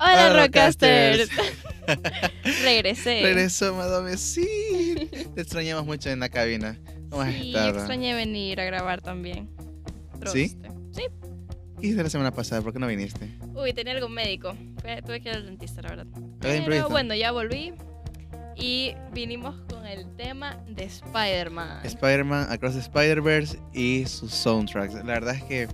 Hola, Rockcasters. Regresé. Regresó, Madame. Sí. Te extrañamos mucho en la cabina. ¿Cómo has sí, estado? extrañé venir a grabar también. ¿Sí? Troste. Sí. ¿Qué hiciste la semana pasada? ¿Por qué no viniste? Uy, tenía algo médico. Tuve que ir al dentista, la verdad. Pero bueno, ya volví. Y vinimos con el tema de Spider-Man. Spider-Man, Across the Spider-Verse y sus soundtracks. La verdad es que.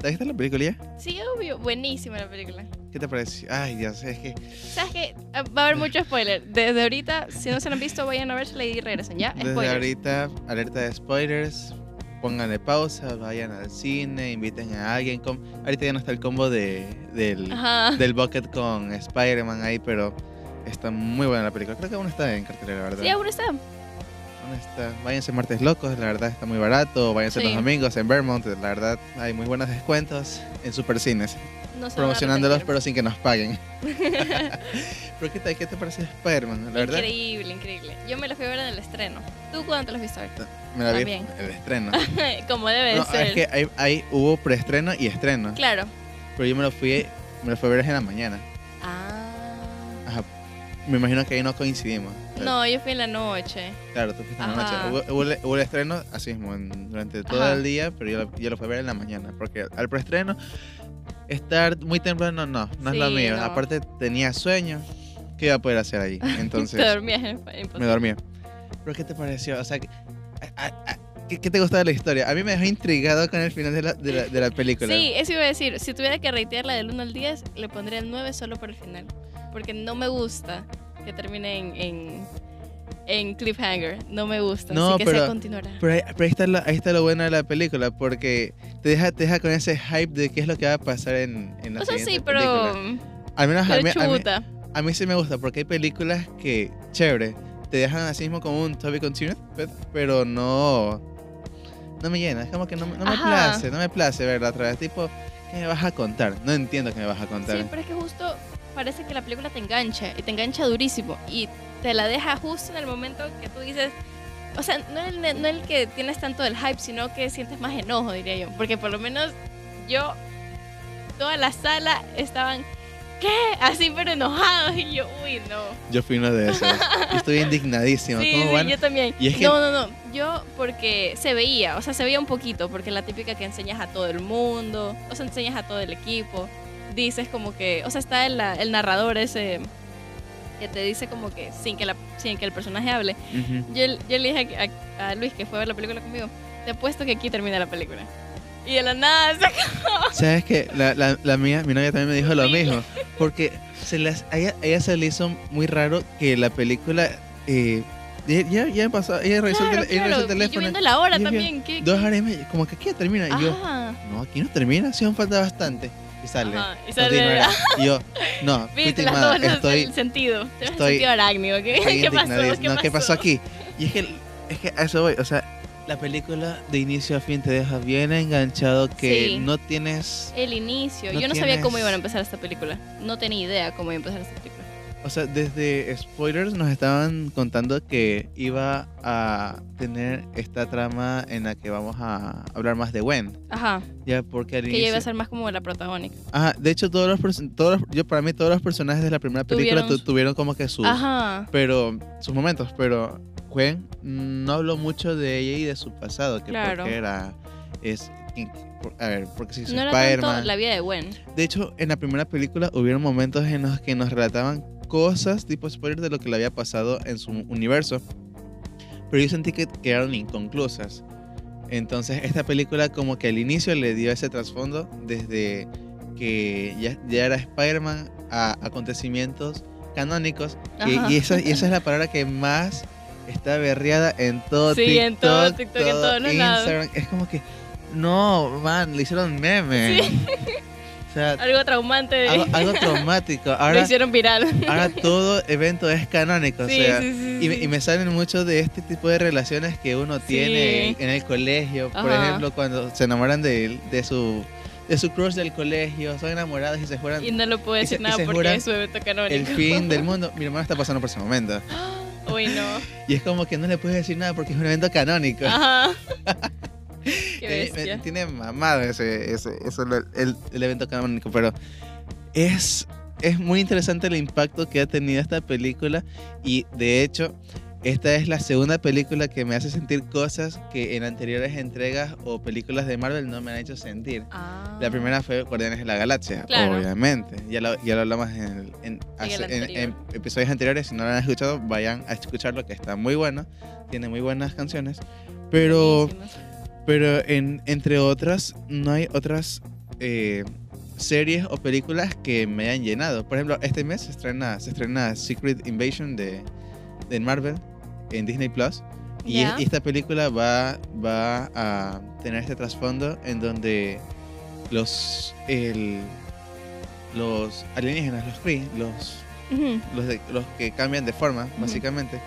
¿Te viste la película ya? Sí, obvio. Buenísima la película. ¿Qué te pareció? Ay, Dios, es que. ¿Sabes qué? Ah, Va a haber mucho spoiler. Desde ahorita, si no se lo han visto, vayan a verse y regresen, ¿ya? Desde ahorita, alerta de spoilers. Pónganle pausa, vayan al cine, inviten a alguien. com- Ahorita ya no está el combo de, del, Ajá. del bucket con Spider-Man ahí, pero está muy buena la película. Creo que aún está en cartelera, ¿verdad? Sí, aún está. Está. Váyanse martes locos, la verdad está muy barato. Váyanse Sí. los domingos en Vermont, la verdad hay muy buenos descuentos en supercines. No Promocionándolos, pero sin que nos paguen. pero ¿qué tal? ¿Qué te pareció Spider-Man? La verdad, Increíble, increíble. Yo me la fui a ver en el estreno. ¿Tú cuándo te la ver? me la vi también. el estreno. Como debe No, ser. es que hay- hubo preestreno y estreno. Claro. Pero yo me lo fui, me lo fui a ver en la mañana. Me imagino que ahí no coincidimos. No, yo fui en la noche. Claro, tú fuiste en la Ajá. noche. Hubo, hubo el, hubo el estreno así mismo, en- durante todo Ajá. el día, pero yo, lo- yo lo fui a ver en la mañana. Porque al preestreno, estar muy temprano, no, no es lo Sí, mío. no. Aparte, tenía sueño. ¿Qué iba a poder hacer ahí? Entonces, Te dormías en me imposible. dormía. ¿Pero qué te pareció? O sea, que- a- a- a- ¿qué, qué te gustó de la historia? A mí me dejó intrigado con el final de la, de la, de la película. Sí, eso iba a decir. Si tuviera que ratearla del 1 al 10, le pondría el 9 solo por el final. Porque no me gusta que termine en, en, en cliffhanger. No me gusta. No, así que pero- se continuará. Pero ahí, pero ahí está lo, ahí está lo bueno de la película, porque te deja, te deja con ese hype de qué es lo que va a pasar en, en la o sea, siguiente sí, pero. película. Al menos a Pero mí, a, mí, chuta. a mí sí me gusta, porque hay películas que, chévere, te dejan así mismo como un Toby Continued, pero no, no me llena, es como que no, me- no me Ajá. place, no me place verla otra vez, tipo, ¿qué me vas a contar? No entiendo qué me vas a contar. Sí, pero es que justo parece que la película te engancha y te engancha durísimo y te la deja justo en el momento que tú dices, o sea, no el, no el que tienes tanto del hype, sino que sientes más enojo, diría yo, porque por lo menos yo, toda la sala estaban, ¿qué? Así pero enojados y yo, uy, no. Yo fui uno de esos, y estoy indignadísimo, Sí, ¿cómo sí, van? yo también. Y es que- No, no, no. Yo porque se veía, o sea, se veía un poquito, porque la típica que enseñas a todo el mundo, o sea, enseñas a todo el equipo, dices como que, o sea, está el, el narrador ese que te dice como que sin que, la, sin que el personaje hable. Yo, yo le dije a, a Luis que fue a ver la película conmigo, te apuesto que aquí termina la película. Y de la nada se acabó. ¿Sabes qué? La, la, la mía, mi novia también me dijo lo mismo. Porque se las, a, ella, a ella se le hizo muy raro que la película. Eh, ya, ya, pasó. Ella revisó, el, Claro, claro. Y yo teléfono. viendo la hora también. ¿qué- Dos horas y media. Como que aquí ya termina. Y yo, no, aquí no termina. Sí, aún falta bastante. Y sale. Ajá, y sale- continuará. Y yo, no, fui Estoy, el sentido. Estoy- sentido arácnido. ¿Qué, estoy ¿Qué pasó? ¿Qué No, ¿qué pasó aquí? Y es que, es que a eso voy. O sea, la película de inicio a fin te deja bien enganchado que Sí. no tienes. El inicio. No Yo no sabía cómo iban a empezar esta película. No tenía idea cómo iba a empezar esta película. O sea, desde spoilers nos estaban contando que iba a tener esta trama en la que vamos a hablar más de Gwen. Ajá. Ya, porque al Que ella iba inicio... a ser más como la protagónica. Ajá, de hecho, todos los, todos los- yo para mí todos los personajes de la primera película Tuvieron tu- tuvieron como que sus, Ajá. pero, sus momentos, pero Gwen no habló mucho de ella y de su pasado, que Claro. porque era... Es, a ver, porque si No era tanto la vida de Gwen. De hecho, en la primera película hubieron momentos en los que nos relataban cosas tipo spoiler de lo que le había pasado en su universo. Pero yo sentí que quedaron inconclusas. Entonces, esta película como que al inicio le dio ese trasfondo desde que ya, ya era Spider-Man a acontecimientos canónicos. que- y, esa, y esa es la palabra que más está berreada en todo Sí, TikTok, en todo TikTok, en todos los lados. Instagram. Es como que, no, man, le hicieron meme. O sea, Algo traumante. algo, algo traumático. Lo Ahora, hicieron viral. ahora todo evento es canónico. sí, o sea, sí, sí, y, y me salen mucho de este tipo de relaciones que uno tiene en el colegio. Por Ajá. ejemplo, cuando se enamoran de, de su de su crush del colegio, son enamorados y se juran Y no lo puedo decir se- nada porque es su evento canónico. el fin del mundo. Mi hermano está pasando por ese momento. Uy, no. Y es como que no le puedes decir nada porque es un evento canónico. Ajá. Qué Eh, tiene mamado ese, ese, lo- el, el evento canónico, pero es es muy interesante el impacto que ha tenido esta película y de hecho esta es la segunda película que me hace sentir cosas que en anteriores entregas o películas de Marvel no me han hecho sentir. Ah. La primera fue Guardianes de la Galaxia, Claro. obviamente. Ya lo, ya lo hablamos en, en- hace- en- en episodios anteriores. Si no lo han escuchado, vayan a escucharlo, que está muy bueno. Tiene muy buenas canciones. Pero. Pero en, entre otras, no hay otras eh, series o películas que me hayan llenado. Por ejemplo, este mes se estrena, se estrena Secret Invasion de, de Marvel en Disney Plus. Y, esta película va, va a tener este trasfondo en donde los, el- los alienígenas, los Kree, los, los, de- los que cambian de forma, básicamente,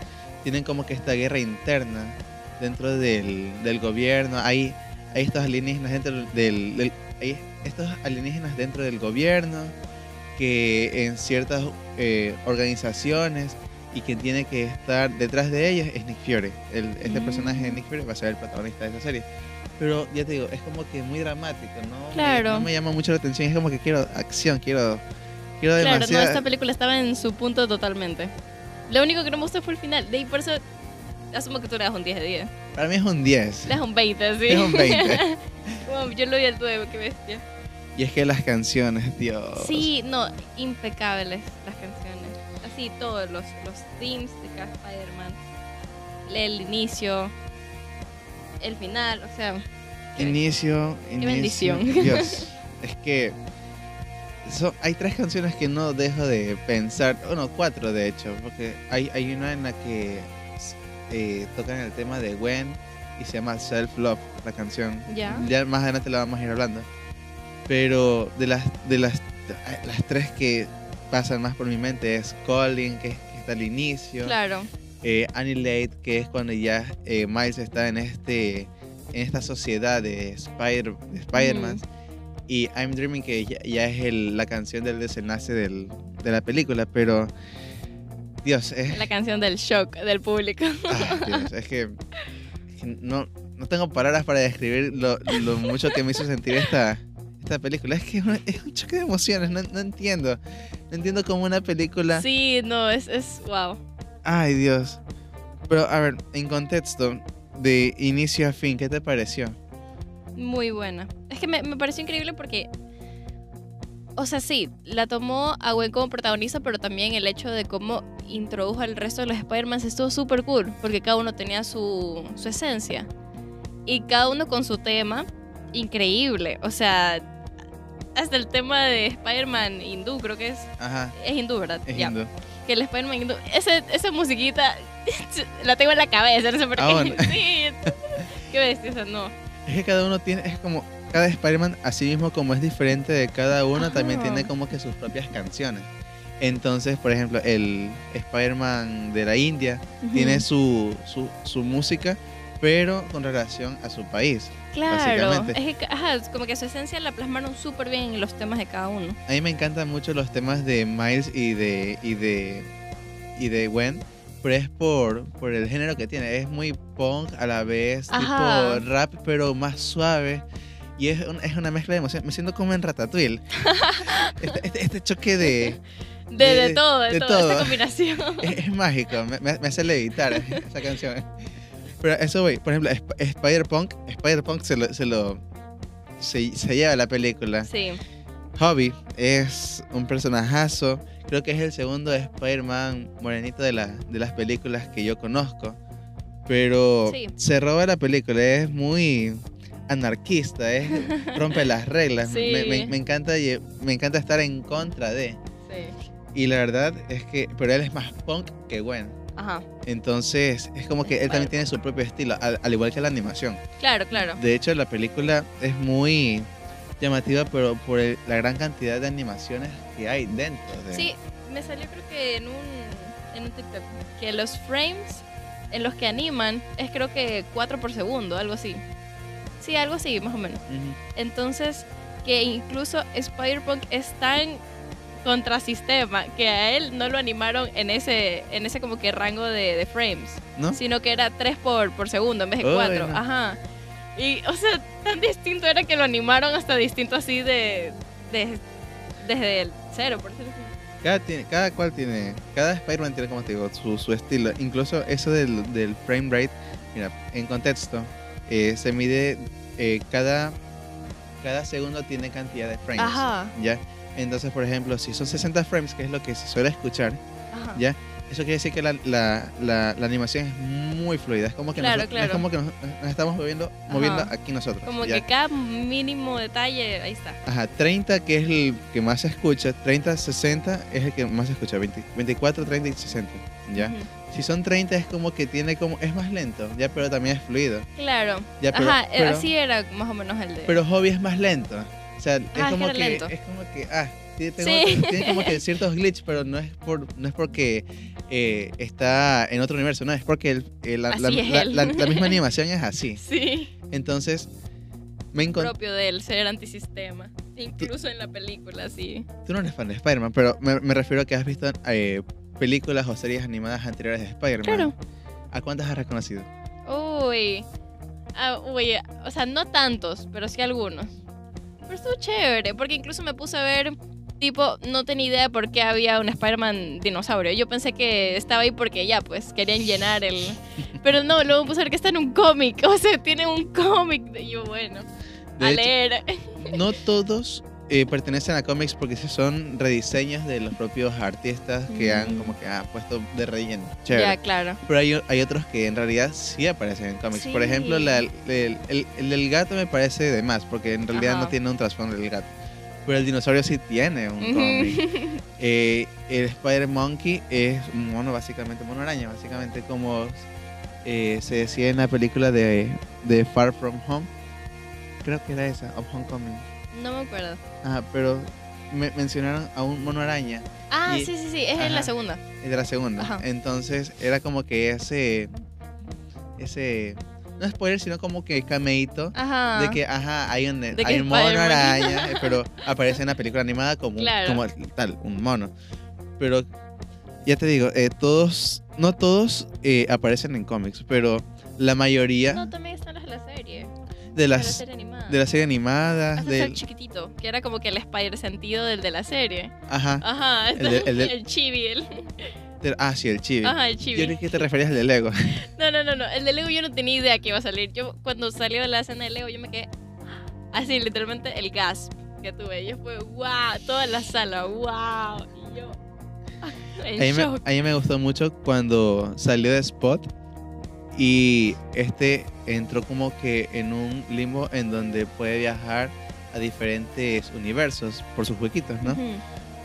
tienen como que esta guerra interna dentro del, del gobierno. Hay, hay estos alienígenas dentro del, del- hay estos alienígenas dentro del gobierno que en ciertas eh, organizaciones y quien tiene que estar detrás de ellas es Nick Fury. El- este Mm. personaje de Nick Fury va a ser el protagonista de esta serie. Pero ya te digo, es como que muy dramático, ¿no? Me- Claro. no me llama mucho la atención, es como que quiero acción, quiero, quiero Claro, no, demasiada... esta película estaba en su punto totalmente. Lo único que no me gustó fue el final. De ahí por eso asumo que tú le das un 10 de 10. Para mí es un 10. Le das un 20, sí. Es un 20. Como yo lo vi al 9, qué bestia. Y es que las canciones, Dios. Sí, no, impecables las canciones. Así todos los, los themes de cada Spider-Man. El inicio, el final, o sea, Inicio, inicio. bendición. Dios. es que so- hay tres canciones que no dejo de pensar. Bueno, cuatro de hecho. Porque hay, hay una en la que eh, tocan el tema de Gwen y se llama Self Love, la canción. Ya. Ya más adelante la vamos a ir hablando. Pero de las, de las, las tres que pasan más por mi mente es Calling, que, que está al inicio. claro. eh, Annihilate, que es cuando ya eh, Miles está en este en esta sociedad de Spider de Spider-Man y I'm Dreaming que ya, ya es el- la canción del desenlace del- de la película, pero Dios, es, La canción del shock del público. ah, Dios, es que, es que no, no tengo palabras para describir lo, lo mucho que me hizo sentir esta, esta película. Es que es un, es un choque de emociones, no, no entiendo. No entiendo cómo una película... Sí, no, es, es wow. Ay, Dios. Pero, a ver, en contexto, de inicio a fin, ¿qué te pareció? Muy buena. Es que me, me pareció increíble porque, o sea, sí, la tomó a Gwen como protagonista, pero también el hecho de cómo introdujo al resto de los Spider-Man estuvo súper cool, porque cada uno tenía su, su esencia. Y cada uno con su tema, increíble. O sea, hasta el tema de Spider-Man hindú, creo que es. Ajá, Es hindú, ¿verdad? es hindú. Que el Spider-Man hindú. Ese, esa musiquita la tengo en la cabeza, no sé por qué. Ah, bueno. sí. Qué bestia, o sea, no. Es que cada uno tiene, es como, cada Spider-Man, así mismo como es diferente de cada uno, también Ajá. tiene como que sus propias canciones. Entonces, por ejemplo, el Spider-Man de la India tiene Ujú. su, su, su música, pero con relación a su país. Claro, es que ajá, como que su esencia la plasmaron súper bien en los temas de cada uno. A mí me encantan mucho los temas de Miles y de y de y de Gwen, pero es por, por el género que tiene. Es muy punk a la vez, Ajá. tipo rap, pero más suave. Y es, un- es una mezcla de emoción. Me siento como en Ratatouille. este, este- este choque de... De, de, De- todo, de, de todo, todo. esta combinación. Es, es mágico, me, me- hace levitar esa canción. Pero eso voy, por ejemplo, Sp- Spider-Punk, Spider-Punk se lo, se lo... Se, se lleva la película. sí, Hobby es un personajazo. Creo que es el segundo Spider-Man morenito de, la, de las películas que yo conozco. Pero Sí. se roba la película. Es muy anarquista. Es, rompe las reglas. Sí. Me, me- me encanta, lle- me encanta estar en contra de. sí. Y la verdad es que. Pero él es más punk que Gwen. Ajá, Entonces es como que él también tiene su propio estilo. Al, al igual que la animación. claro, claro. De hecho, la película es muy llamativa, pero por el- la gran cantidad de animaciones que hay dentro de. Sí, me salió creo que en un, en un TikTok que los frames en los que animan es creo que 4 por segundo, algo así. Sí, algo así, más o menos. Entonces, que incluso Spider-Punk es tan contrasistema que a él no lo animaron en ese, en ese como que rango de, de frames, ¿No? sino que era 3 por, por segundo en vez de Uy, 4. no. Ajá. Y, o sea, tan distinto era que lo animaron hasta distinto así de, de- desde el cero, por decirlo así. Cada, tiene, cada cual tiene, cada Spider-Man tiene, como te digo, su, su estilo. Incluso eso del, del frame rate, mira, en contexto, eh, se mide eh, cada, cada segundo tiene cantidad de frames. Ajá. ¿Ya? Entonces, por ejemplo, si son 60 frames, que es lo que se suele escuchar, Ajá. ¿ya? Eso quiere decir que la, la, la, la animación es muy fluida. Es como que, Claro, nos, es claro. como que nos, nos estamos moviendo, moviendo Ajá. aquí nosotros. Como ¿ya? que cada mínimo detalle, ahí está. Ajá, 30 que es el que más se escucha, 30, 60 es el que más se escucha, 20 24, 30 y 60, ¿ya? Ujú. Si son 30 es como que tiene como, es más lento, ¿ya? Pero también es fluido, Claro. ¿ya? Pero, Ajá, eh, pero, así era más o menos el de. pero Hobby es más lento, o sea, es Ah, es como que lento. es como que, ah, tiene, tengo- Sí. tiene como que ciertos glitches, pero no es, por, no es porque eh, está en otro universo, no, es porque el- el- la, la- Así es la- él. la- la misma animación es así. sí. Entonces, me encontré... Propio de él, ser antisistema. Incluso en la película, sí. Tú no eres fan de Spider-Man, pero me, me refiero a que has visto eh, películas o series animadas anteriores de Spider-Man. Claro. ¿A cuántas has reconocido? Uy. Ah, uy, o sea, no tantos, pero sí algunos. Pero estuvo chévere, porque incluso me puse a ver, tipo, no tenía idea por qué había un Spider-Man dinosaurio. Yo pensé que estaba ahí porque ya, pues, querían llenar el... Pero no, luego puse a ver que está en un cómic, o sea, tiene un cómic. Y yo, bueno, De a hecho, leer. no todos eh, pertenecen a cómics porque son rediseños de los propios artistas que han Mm. como que ah, puesto de relleno. Chévere. Ya, claro. Pero hay, hay otros que en realidad sí aparecen en cómics. Por ejemplo, la- el, el- el del gato me parece de más, porque en realidad Ajá. no tiene un trasfondo del gato. Pero el dinosaurio sí tiene un cómic. Eh, el Spider Monkey es un mono, básicamente, mono araña, básicamente como eh, se decía en la película de, de Far From Home. Creo que era esa, of Homecoming. No me acuerdo. Ajá, pero me mencionaron a un mono araña, Ah, Y- sí, sí, sí, es en la Ajá. segunda. es de la segunda. Ajá. Entonces era como que ese, ese, no spoiler, sino como que cameíto. Ajá. De que, ajá, hay un, hay un mono araña, pero aparece en la película animada como, Claro. como tal, un mono. Pero ya te digo, eh, todos, no todos eh, aparecen en cómics, pero la mayoría No, también están las de la serie. de de la las serie animada. de la serie animada, Hasta del, el chiquitito, que era como que el Spider sentido del de la serie. ajá, Ajá, El de- el de- el chibi, el, del- ah sí, el chibi. ajá, el Yo chibi. creí que te referías al de Lego. No, no, no, no, el de Lego yo no tenía idea que iba a salir. Yo cuando salió la escena de Lego yo me quedé así, literalmente el gasp que tuve. Yo fue, wow, toda la sala, wow. Y yo, A mí, me, a mí me gustó mucho cuando salió de Spot y este entró como que en un limbo en donde puede viajar a diferentes universos por sus huequitos, ¿no? Ujú,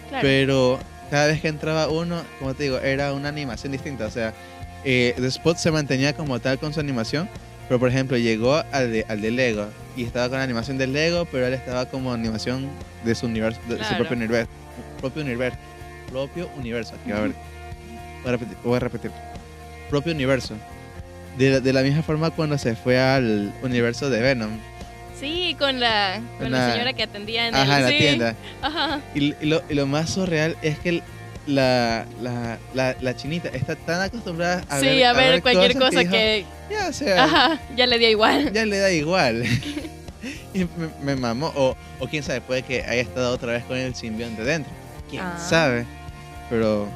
Claro. Pero cada vez que entraba uno, como te digo, era una animación distinta. O sea, eh, The Spot se mantenía como tal con su animación, pero por ejemplo llegó al de, al de Lego y estaba con la animación de Lego, pero él estaba como animación de su universo, de su Claro. propio universo, propio universo, propio universo. Aquí a ver, voy a repetir, voy a repetir, propio universo. De, de la misma forma cuando se fue al universo de Venom, Sí, con la, con la señora que atendía en ajá, el en la sí, tienda. Ajá. Y, y lo, y lo más surreal es que el- la, la, la, la chinita está tan acostumbrada a sí, ver, a ver cualquier cosas cosa dijo, que. Ya, o sea, Ajá, ya le dio igual. ya le da igual. y me, me mamó. O, o quién sabe, puede que haya estado otra vez con el simbionte dentro. Quién Ah. sabe. Pero,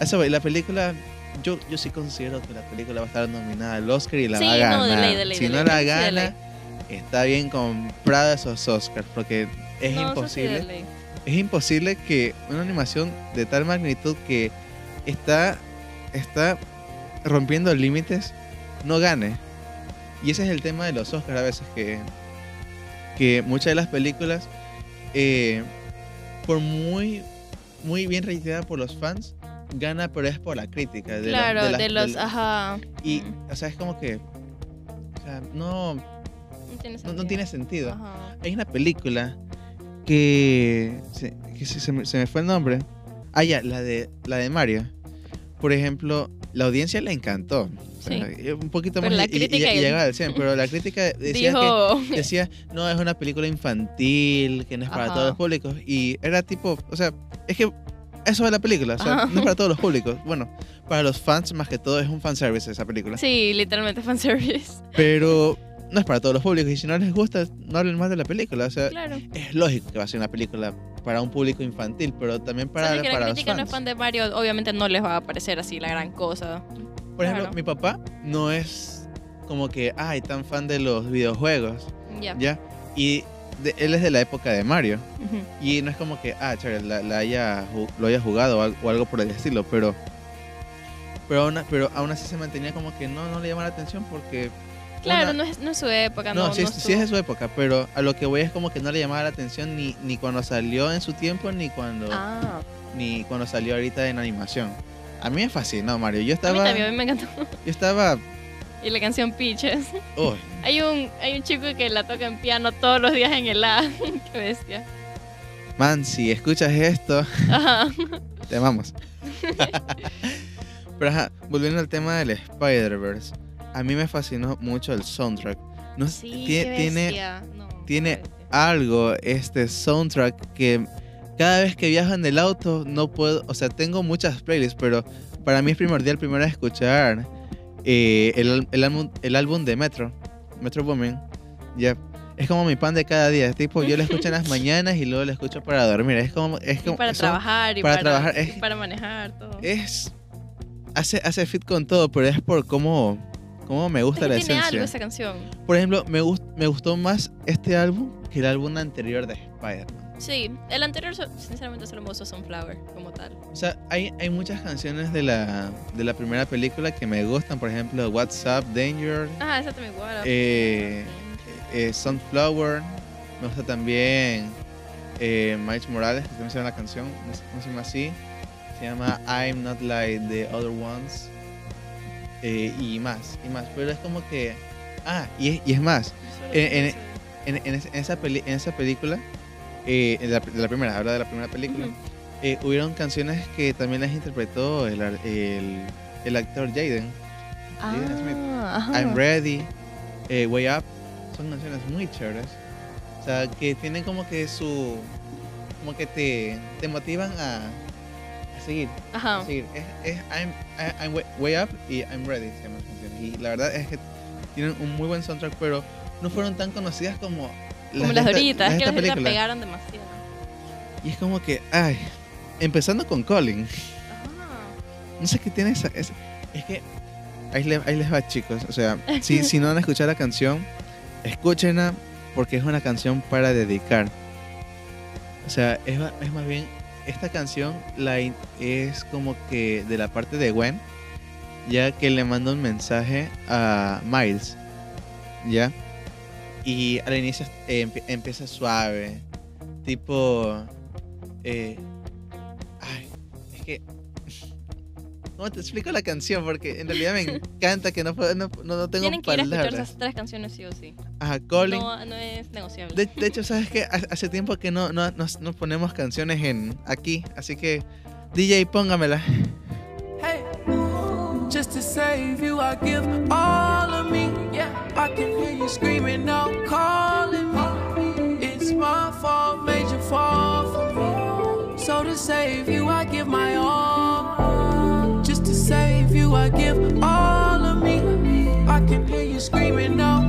a eso la película. Yo, yo sí considero que la película va a estar nominada al Oscar y la Sí, va a ganar. no, de ley, de ley, si de no ley. la gana. Está bien comprada esos Oscars. Porque es No, sí, imposible es imposible que una animación de tal magnitud que está, está rompiendo límites no gane. Y ese es el tema de los Oscars a veces, que, que muchas de las películas, eh, por muy, muy bien reiteradas por los fans, gana, pero es por la crítica. De la- Claro, de la- de los. Ajá. y, Mm, o sea, es como que, o sea, no tiene no, sentido. no tiene sentido. Ajá. Hay una película que, se, que se, se me, se me fue el nombre. Ah, ya, la de, la de Mario. Por ejemplo, la audiencia le encantó. Sí. Un poquito Pero más la y- crítica y y- llegaba al 100, pero la crítica decía Dijo. que decía, no, es una película infantil, que no es para Ajá. todos los públicos. Y era tipo, o sea, es que eso es la película, o sea, Ajá. no es para todos los públicos. Bueno, para los fans más que todo es un fanservice esa película. Sí, literalmente fanservice. Pero no es para todos los públicos y si no les gusta, no hablen más de la película. O sea, Claro. es lógico que va a ser una película para un público infantil, pero también para, o sea, que para la los crítica no es fans. fan de Mario, obviamente no les va a parecer así la gran cosa. Por ejemplo, Claro. mi papá no es como que, ay, tan fan de los videojuegos, Ya. ¿ya? Y de- él es de la época de Mario. Y no es como que, ah, chévere, la, la haya, lo haya jugado o al- o algo por el estilo, pero pero aún, pero aún así se mantenía como que no, no le llama la atención porque... Claro, una- no es, no es su época, no. no, sí, no es- sí estuvo- es de su época, pero a lo que voy es como que no le llamaba la atención ni, ni cuando salió en su tiempo, ni cuando, Ah, ni cuando salió ahorita en animación. A mí me fascinó Mario. Yo a mí estaba... también, a mí me encantó. Yo estaba... Y la canción Peaches. oh, Hay un, hay un chico que la toca en piano todos los días en el A. Qué bestia. man, si escuchas esto, Ajá. te amamos. pero ajá, volviendo al tema del Spider-Verse. A mí me fascinó mucho el soundtrack. No, Sí, tiene. No, tiene- bestia. algo este soundtrack que cada vez que viajo en el auto no puedo, o sea, tengo muchas playlists, pero para mí es primordial primero escuchar eh, el, el álbum, el álbum de Metro, Metro. Ya, es como mi pan de cada día. Es tipo, yo lo escucho en las mañanas y luego lo escucho para dormir. Es como, es Y como para eso trabajar y para para, trabajar, y es- para manejar todo. es hace hace fit con todo, pero es por cómo cómo me gusta Es que la tiene esencia. algo esa canción. Por ejemplo, me gust- me gustó más este álbum que el álbum anterior de Spider-Man. Sí, el anterior, sinceramente, solo me gustó Sunflower como tal. O sea, hay, hay muchas canciones de la, de la primera película que me gustan. Por ejemplo, What's Up, Danger, Ah, esa también igual. eh, eh, Sunflower. Me gusta también eh, Miles Morales, que también se llama la canción. No sé cómo se llama así. Se llama I'm Not Like the Other Ones. Eh, y más, y más. Pero es como que... Ah, y es, y es más. en- en- En, en es- en esa, peli- en esa película, eh, en la, la primera, habla de la primera película, eh, hubieron canciones que también las interpretó el, el, el actor Jaden. Jaden Smith. Ah, ajá. I'm Ready, eh, Way Up, son canciones muy chéveres. O sea, que tienen como que su... como que te, te motivan a seguir. Ajá. seguir. Es, es I'm, I'm Way- Up y I'm Ready se llaman las canciones. Y la verdad es que tienen un muy buen soundtrack, pero no fueron tan conocidas como Como de las de ahorita, las es que las de ahorita película. pegaron demasiado. Y es como que, ay, empezando con Colin. Ajá. No sé qué tiene esa. esa- es que. Ahí, le- ahí les va, chicos. O sea, si, si no han escuchado la canción, escúchenla porque es una canción para dedicar. O sea, es más bien. Esta canción la, es como que de la parte de Gwen, ya que le manda un mensaje a Miles, ¿ya? Y al inicio eh, empie- empieza suave, tipo. eh, ¿Cómo te explico la canción? Porque en realidad me encanta que no, puedo- no, no, no tengo Tienen que ir a escuchar palabras. esas tres canciones sí o sí. Ajá, Colin. No, no es negociable. De, de hecho, ¿sabes qué? Ha- Hace tiempo que no, no nos, nos ponemos canciones en aquí, así que DJ, póngamela. Hey, just to save you, I give all of me. Yeah, I can hear you screaming out, calling me. It's my fault, made you fall for me. So to save you, I give my all. You, I give all of me. I can hear you screaming out,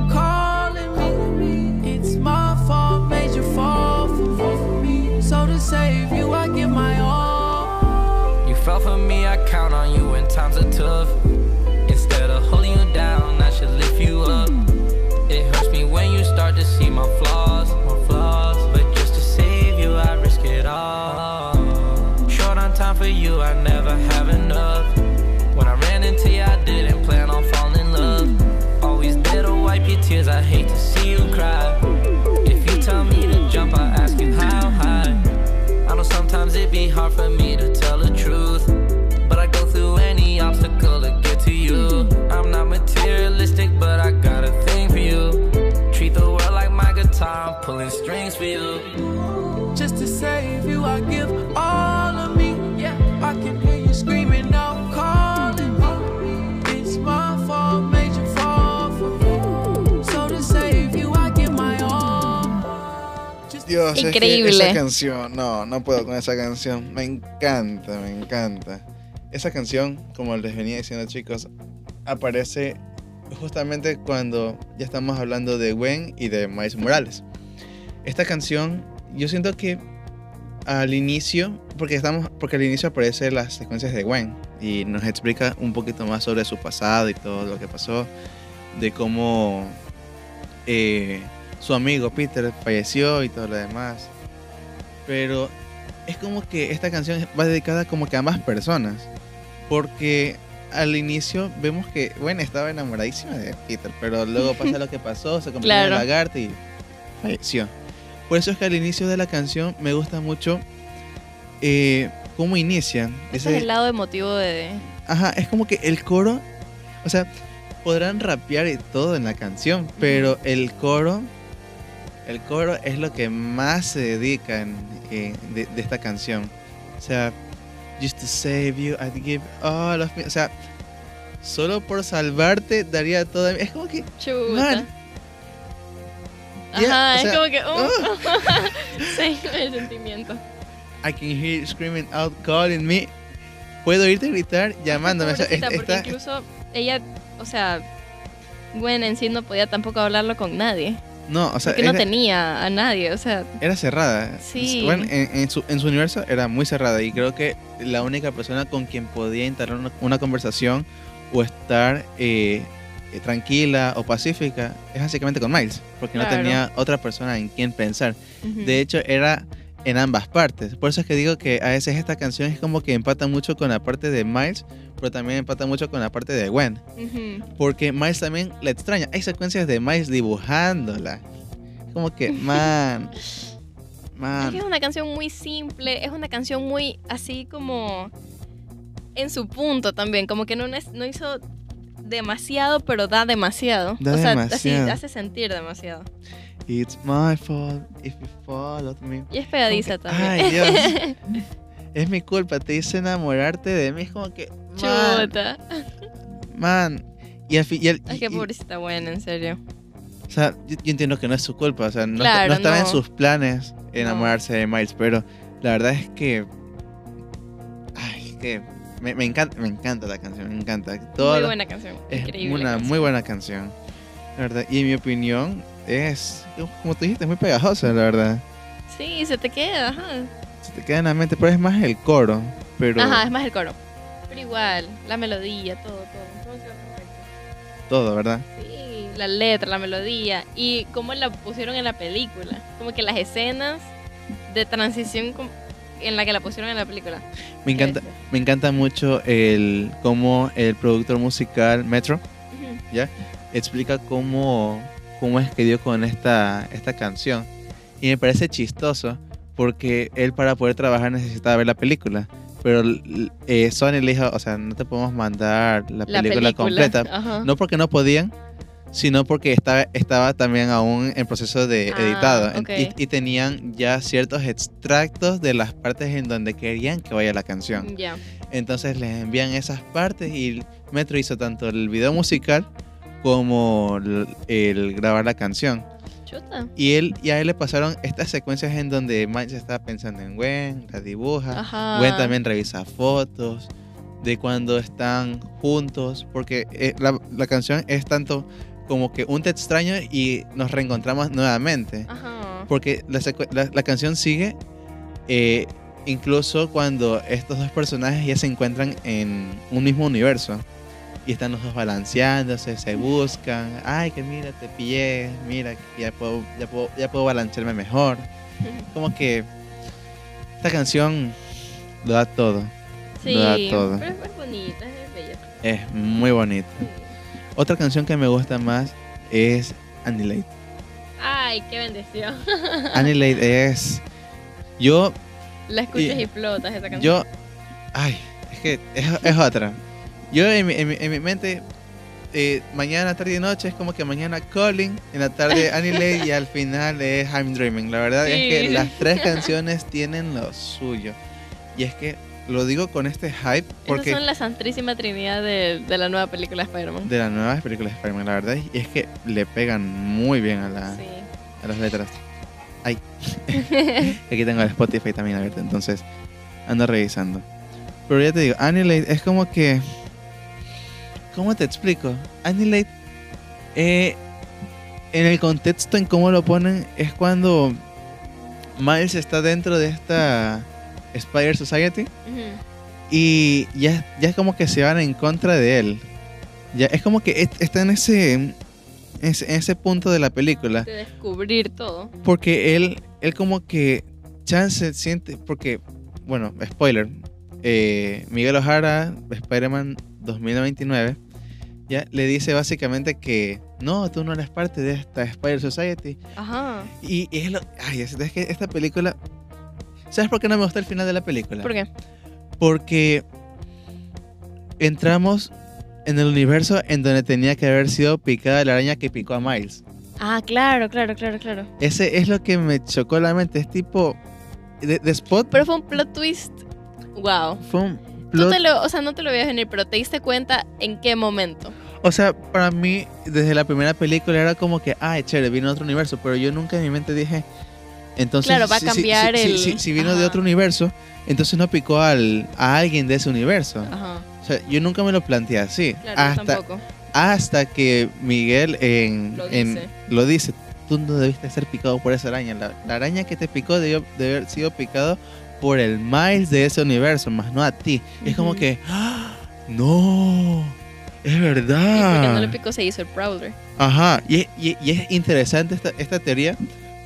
for me to tell the truth. But I go through any obstacle to get to you. I'm not materialistic, but I got a thing for you. Treat the world like my guitar, pulling strings for you. Dios, es que Increíble. esa canción, no, no puedo con esa canción. Me encanta, me encanta. Esa canción, como les venía diciendo chicos, aparece justamente cuando ya estamos hablando de Gwen y de Miles Morales. Esta canción, yo siento que al inicio, porque estamos, porque al inicio aparecen las secuencias de Gwen y nos explica un poquito más sobre su pasado y todo lo que pasó, de cómo eh, su amigo Peter falleció y todo lo demás. Pero es como que esta canción va dedicada como que a más personas, porque al inicio vemos que Gwen estaba enamoradísima de Peter, pero luego pasa lo que pasó, se convirtió en Claro. lagarto y falleció. Por eso es que al inicio de la canción me gusta mucho eh, cómo inician. Ese Ese- es el lado emotivo de... Ajá, es como que el coro, o sea, podrán rapear y todo en la canción, pero el coro, el coro es lo que más se dedica en- en- de, de esta canción. O sea, just to save you, I'd give all of me. O sea, solo por salvarte daría todo. Es como que, Chuta. man, Ajá, ya, o es sea, como que... uh, oh, sí, el sentimiento. I can hear you screaming out, calling me. Puedo irte a gritar llamándome. O sea, Pobrecita, es- porque está- incluso ella, o sea, Gwen en sí no podía tampoco hablarlo con nadie. No, o sea, porque no era- tenía a nadie, o sea, Era cerrada. Sí. Bueno, en, en su, en su universo era muy cerrada y creo que la única persona con quien podía entablar una, una conversación o estar eh, eh, tranquila o pacífica es básicamente con Miles, porque no Claro. tenía otra persona en quien pensar. ujú. De hecho, era en ambas partes. Por eso es que digo que a veces esta canción es como que empata mucho con la parte de Miles, pero también empata mucho con la parte de Gwen. Ujú. Porque Miles también la extraña. Hay secuencias de Miles dibujándola. Como que, man. Es Man. que es una canción muy simple, es una canción muy así como en su punto también, como que no, es- no hizo demasiado, pero da demasiado. Da o sea, demasiado. así hace sentir demasiado. It's my fault if you followed me. Y es pegadiza que, también. Ay, Dios. es mi culpa, te hice enamorarte de mí. Es como que, man. Chuta. man. Y al fin. pobrecita buena, en serio. o sea, yo, yo entiendo que no es su culpa. O sea, no, Claro, no estaba en sus planes enamorarse de Miles. Pero la verdad es que. Ay, que. Me, me encanta, me encanta la canción, me encanta. Toda muy buena canción. Es Increíble. una canción. muy buena canción. La verdad. Y en mi opinión es, como tú dijiste, muy pegajosa, la verdad. Sí, se te queda, ajá. Se te queda en la mente, pero es más el coro. Pero Ajá, es más el coro. Pero igual, la melodía, todo, todo. todo ¿verdad? Sí, la letra, la melodía y cómo la pusieron en la película. Como que las escenas de transición en la que la pusieron en la película. Me encanta, me encanta mucho el cómo el productor musical Metro Ujú. explica cómo, cómo es que dio con esta, esta canción. Y me parece chistoso porque él para poder trabajar necesitaba ver la película. Pero eh, Sony le dijo, o sea, no te podemos mandar la, La película, completa. Ajá. No porque no podían, sino porque estaba, estaba también aún en proceso de Ah, editado. Y, y tenían ya ciertos extractos de las partes en donde querían que vaya la canción. Entonces les envían esas partes y Metro hizo tanto el video musical como el, el grabar la canción. Chuta. Y él y a él le pasaron estas secuencias en donde Miles estaba pensando en Gwen, la dibuja. Ajá. Gwen también revisa fotos de cuando están juntos, porque eh, la, la canción es tanto como que un te extraño y nos reencontramos nuevamente. Ajá. Porque la- la canción sigue eh, incluso cuando estos dos personajes ya se encuentran en un mismo universo. Y están los dos balanceándose, se buscan. Ay, que mira, te pillé. Mira, ya puedo, ya puedo, ya puedo balancearme mejor. Como que esta canción lo da todo. Sí, Lo da todo. pero es, bonita, es bella. Es muy bonito. Sí. Otra canción que me gusta más es Annihilate. Ay, qué bendición. Annihilate es. Yo La escuchas Y- y, flotas esa canción. Yo, ay, es que es, es otra. Yo en mi, en mi- en mi mente, eh, mañana, tarde y noche es como que mañana Calling, en la tarde Annihilate y al final es I'm Dreaming. La verdad es que Sí. las tres canciones tienen lo suyo. Y es que lo digo con este hype porque Esas son la santísima trinidad de, de la nueva película de Spider-Man. de las nuevas películas de Spider-Man, la verdad, y es que le pegan muy bien a, la, Sí. a las letras. Ay, aquí tengo el Spotify también abierto, entonces ando revisando. Pero ya te digo, Annihilate es como que. ¿Cómo te explico? Annihilate, eh, en el contexto en cómo lo ponen, es cuando Miles está dentro de esta Spider Society y ya, ya como que se van en contra de él. Ya es como que est- está en ese, en ese, en ese punto de la película. De descubrir todo. Porque él, él como que chance siente, porque, bueno, spoiler, eh, Miguel Ojara, Spider-Man 2029, ya le dice básicamente que no, tú no eres parte de esta Spider Society. Ajá. Y, y es lo, ay, es, es que esta película, ¿sabes por qué no me gusta el final de la película? ¿Por qué? Porque entramos en el universo en donde tenía que haber sido picada la araña que picó a Miles. Ah, claro, claro, claro, claro. Ese es lo que me chocó la mente. Es tipo. De, de Spot Pero fue un plot twist. Wow. fue un Tú plot. te lo, o sea, no te lo veías venir, pero te diste cuenta en qué momento. O sea, para mí, desde la primera película era como que, ay, chévere, vino otro universo. Pero yo nunca en mi mente dije. Entonces, Claro, va a cambiar si, si- el- si- si vino de otro universo, entonces no picó al, a alguien de ese universo. Ajá. O sea, yo nunca me lo planteé así. Claro, hasta, tampoco. hasta que Miguel en, Lo en- dice. lo dice. Tú no debiste ser picado por esa araña. La, la araña que te picó debió de haber sido picado por el Miles de ese universo, más no a ti. Es como que, ¡Ah! no, es verdad. porque no le picó se hizo el Prowler. Ajá, y, y- y es interesante esta, esta teoría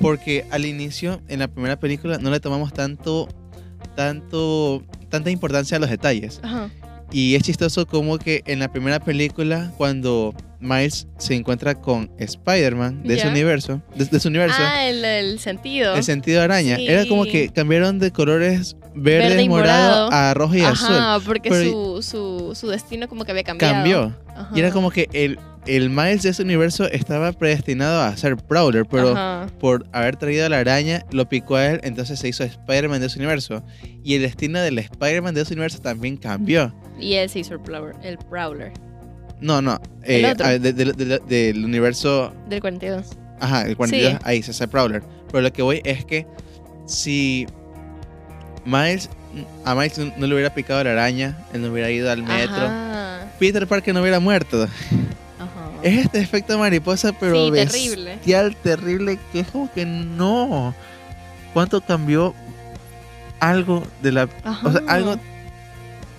porque al inicio, en la primera película, no le tomamos tanto, tanto, tanta importancia a los detalles. Ajá. Y es chistoso como que en la primera película, cuando Miles se encuentra con Spider-Man de ese universo, de, de su universo, Ah, el, el sentido. el sentido de araña, Sí. era como que cambiaron de colores verde, Verde y morado, morado. a rojo y azul. Ajá, porque Pero- su, su, su destino como que había cambiado. Cambió. Ajá. Y era como que el, el Miles de ese universo estaba predestinado a ser Prowler, pero Ajá. por haber traído a la araña, lo picó a él, entonces se hizo Spider-Man de ese universo. Y el destino del Spider-Man de ese universo también cambió. Y él se hizo el Prowler. El Prowler No, no. El eh, otro. a- de- de- de- del universo. del 42. Ajá, el 42, Sí. ahí se hace Prowler. Pero lo que voy es que si Miles. A Miles no no le hubiera picado la araña, él no hubiera ido al metro. Ajá. Peter Parker no hubiera muerto. Es este efecto mariposa, pero Sí, terrible. bestial, terrible, que es como que no. ¿Cuánto cambió algo de la Ajá. O sea, algo.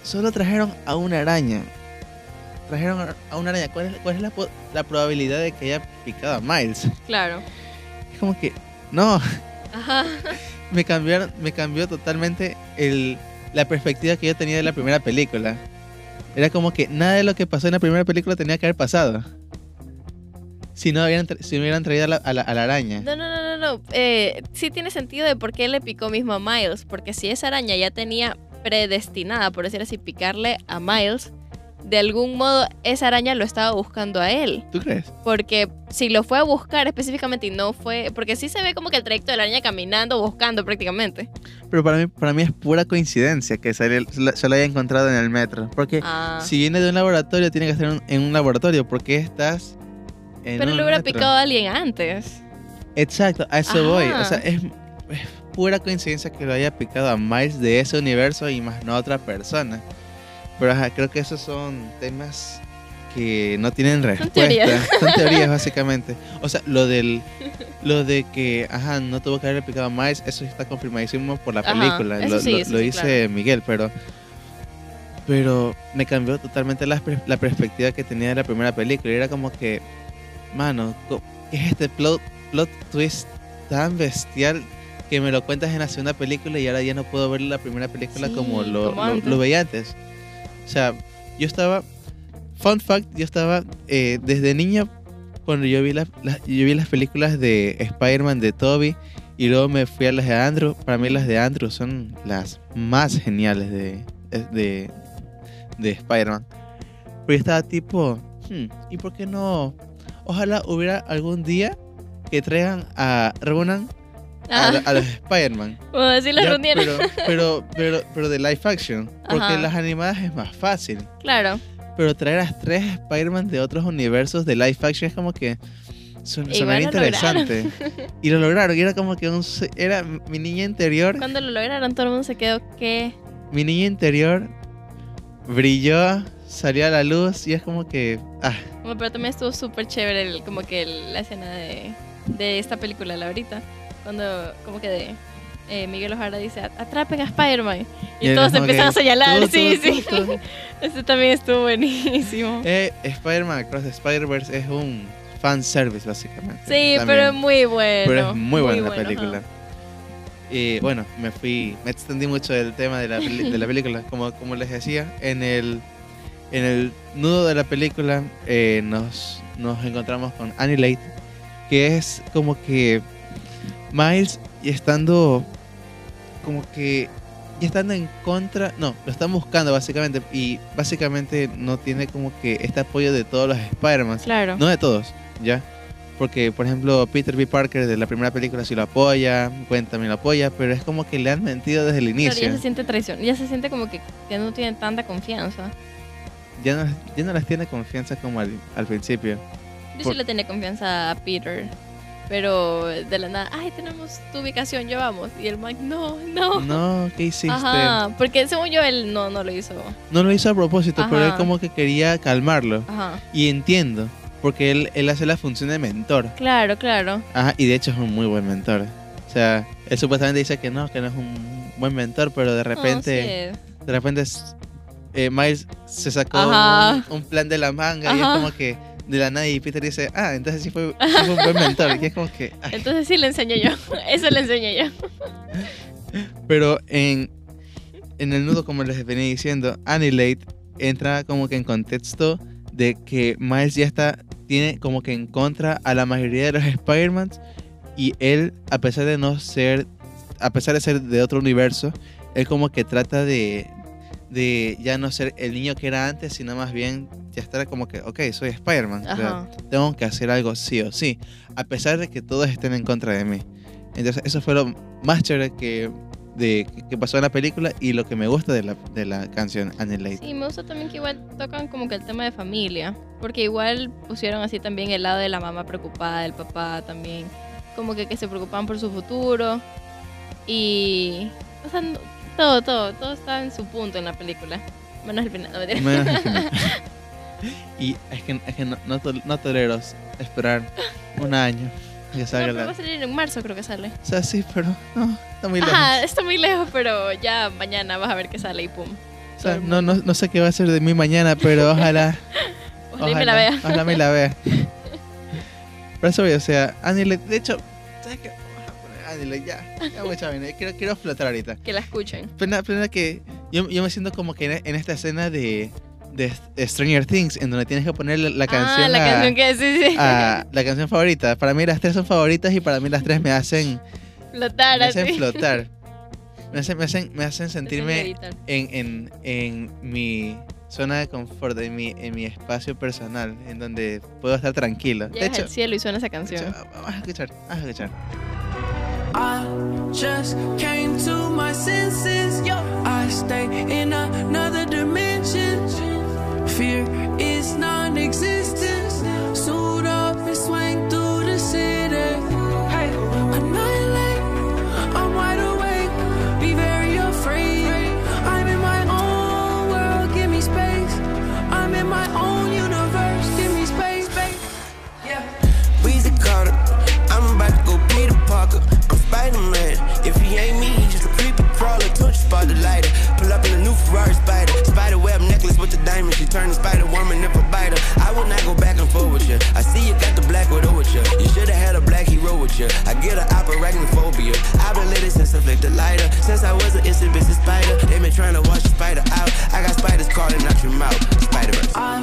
Solo trajeron a una araña. Trajeron a- una araña. ¿Cuál es, cuál es la, probabilidad de que haya picado a Miles? Claro. Es como que. No. Ajá. Me cambiaron, me cambió totalmente el, la perspectiva que yo tenía de la primera película. Era como que nada de lo que pasó en la primera película tenía que haber pasado. Si no, hubieran si no hubieran traído a la, a la- a la araña. No, no, no, no, no. Eh, sí tiene sentido de por qué le picó mismo a Miles. Porque si esa araña ya tenía predestinada, por decir así, picarle a Miles, de algún modo esa araña lo estaba buscando a él. ¿Tú crees? Porque si lo fue a buscar específicamente y no fue. Porque sí se ve como que el trayecto de la araña caminando, buscando prácticamente. Pero para mí, para mí es pura coincidencia que se, le- se lo haya encontrado en el metro. Porque Ah. si viene de un laboratorio, tiene que estar en- un laboratorio. porque estás Pero le hubiera metro? picado a alguien antes. Exacto, a eso voy. O sea, es, es pura coincidencia que lo haya picado a Miles de ese universo y más no a otra persona. Pero ajá, creo que esos son temas que no tienen respuesta. teorías. Son teorías, básicamente. O sea, lo del lo de que, ajá, no tuvo que haberle picado a Miles, eso está confirmadísimo por la Ajá, película. eso lo sí, lo- eso lo sí, dice Miguel, pero pero me cambió totalmente la, la perspectiva que tenía de la primera película. Era como que, mano, co- ¿qué es este plot, plot twist tan bestial que me lo cuentas en la segunda película y ahora ya no puedo ver la primera película Sí, como, lo, como lo- antes. lo veía antes? O sea, yo estaba, fun fact, yo estaba eh, desde niño cuando yo vi, las las- yo vi las películas de Spider-Man de Toby y luego me fui a las de Andrew. Para mí las de Andrew son las más geniales de, de, de Spider-Man. Pero yo estaba tipo, hmm, ¿y por qué no? Ojalá hubiera algún día que traigan a, reúnan a, Ah, a los Spider-Man. como decir la Ya, pero, pero, pero, pero de live action. Porque Ajá. las animadas es más fácil. Claro. Pero traer a tres Spider-Man de otros universos de live action es como que son, sonaría lograron. interesante. Y lo lograron. Y era como que un, era mi niña interior. Cuando lo lograron, todo el mundo se quedó que. Mi niña interior brilló, salió a la luz y es como que. Ah, Bueno, pero también estuvo súper chévere el- como que el- la escena de, de esta película, la ahorita. Cuando, como que de, eh, Miguel Ojara dice, atrapen a Spider-Man. Y, todos empiezan a señalar, tú, sí, tú, sí. tú. Ese también estuvo buenísimo. Eh, Spider-Man Across the Spider-Verse es un fan service, básicamente. sí, También. pero es muy bueno. Pero es muy buena la bueno, película. ajá. Y bueno, me fui, me extendí mucho del tema de la, de la película. Como, como les decía, en el, en el nudo de la película eh, nos, nos encontramos con Annihilate, que es como que Miles y estando como que ya estando en contra, no, lo están buscando básicamente y básicamente no tiene como que este apoyo de todos los Spider-Man. Claro. No de todos, ¿ya? Porque, por ejemplo, Peter B. Parker de la primera película sí lo apoya, Gwen también lo apoya, pero es como que le han mentido desde el Claro, inicio. ya se siente traición. Ya se siente como que ya no tiene tanta confianza. Ya no, ya no las tiene confianza como al, al principio. Yo Por- sí le tenía confianza a Peter. Pero de la nada, ay, tenemos tu ubicación, ya vamos. Y el Mike, no, no. No, ¿qué hiciste? Ajá, porque según yo él no, no lo hizo. No lo hizo a propósito, pero él como que quería calmarlo. Ajá. Y entiendo, porque él, él hace la función de mentor. Claro, claro. Ajá, y de hecho es un muy buen mentor. O sea, él supuestamente dice que no, que no es un buen mentor, pero de repente... No, sí. de repente es- eh, Miles se sacó un, un plan de la manga y es como que de la nada y Peter dice, ah, entonces sí fue, sí fue un buen mentor. Y es como que, ay. Entonces sí le enseño yo. Eso le enseño yo. Pero en, en el nudo, como les venía diciendo, Annihilate entra como que en contexto de que Miles ya está, tiene como que en contra a la mayoría de los Spider-Man y él, a pesar de no ser, a pesar de ser de otro universo, él como que trata de, de ya no ser el niño que era antes, sino más bien ya estar como que, ok, soy Spider-Man, tengo que hacer algo sí o sí, a pesar de que todos estén en contra de mí. Entonces, eso fue lo más chévere que, de, que pasó en la película y lo que me gusta de la, de la canción Annihilate. Sí, me gusta también que igual tocan como que el tema de familia. Porque igual pusieron así también el lado de la mamá preocupada, del papá también. Como que, que se preocupaban por su futuro. Y. O sea, no- todo, todo, todo está en su punto en la película. Menos el final. no. Menos al final. y es que, es que no, no, tol- no tolero esperar un año que salga pero la... va a salir en marzo, creo que sale. O sea, sí, pero no, está muy lejos. Ajá, está muy lejos, pero ya mañana vas a ver que sale y pum. O sea, no, no, no sé qué va a ser de mí mañana, pero ojalá... Ojalá me la vea. Ojalá me la vea. Por eso, o sea, Annihilate, de hecho, ¿sabes qué? Annihilate, ya, ya mucha vaina, quiero, quiero flotar ahorita. Que la escuchen. Plena, plena que yo, yo me siento como que en, en esta escena de, de Stranger Things, en donde tienes que poner la, la canción, ah, la a- canción que sí, sí. a la canción favorita. Para mí las tres son favoritas y para mí las tres me hacen, Flotar me hacen así. flotar. Me hacen, me hacen, me hacen sentirme en, en, en mi zona de confort, en mi, en mi espacio personal, en donde puedo estar tranquilo. De hecho, al cielo y suena esa de hecho, canción. vamos a escuchar, vamos a escuchar. I just came to my senses. Yo, I stay in another dimension. Fear is non existent. I'm Spider Man. If he ain't me, he's just a creepy crawler. Touch spot the lighter. Pull up in a new Ferrari Spider. Spider web necklace with the diamonds. She turned the Spider Woman if a biter. I will not go back and forth with you. I see you got the black widow with you. You should have had a black hero with you. I get an arachnophobia. I've been lit since I flicked the lighter. Since I was an instant busy spider. They been trying to wash the spider out. I got spiders crawling out your mouth. Spider Verse. I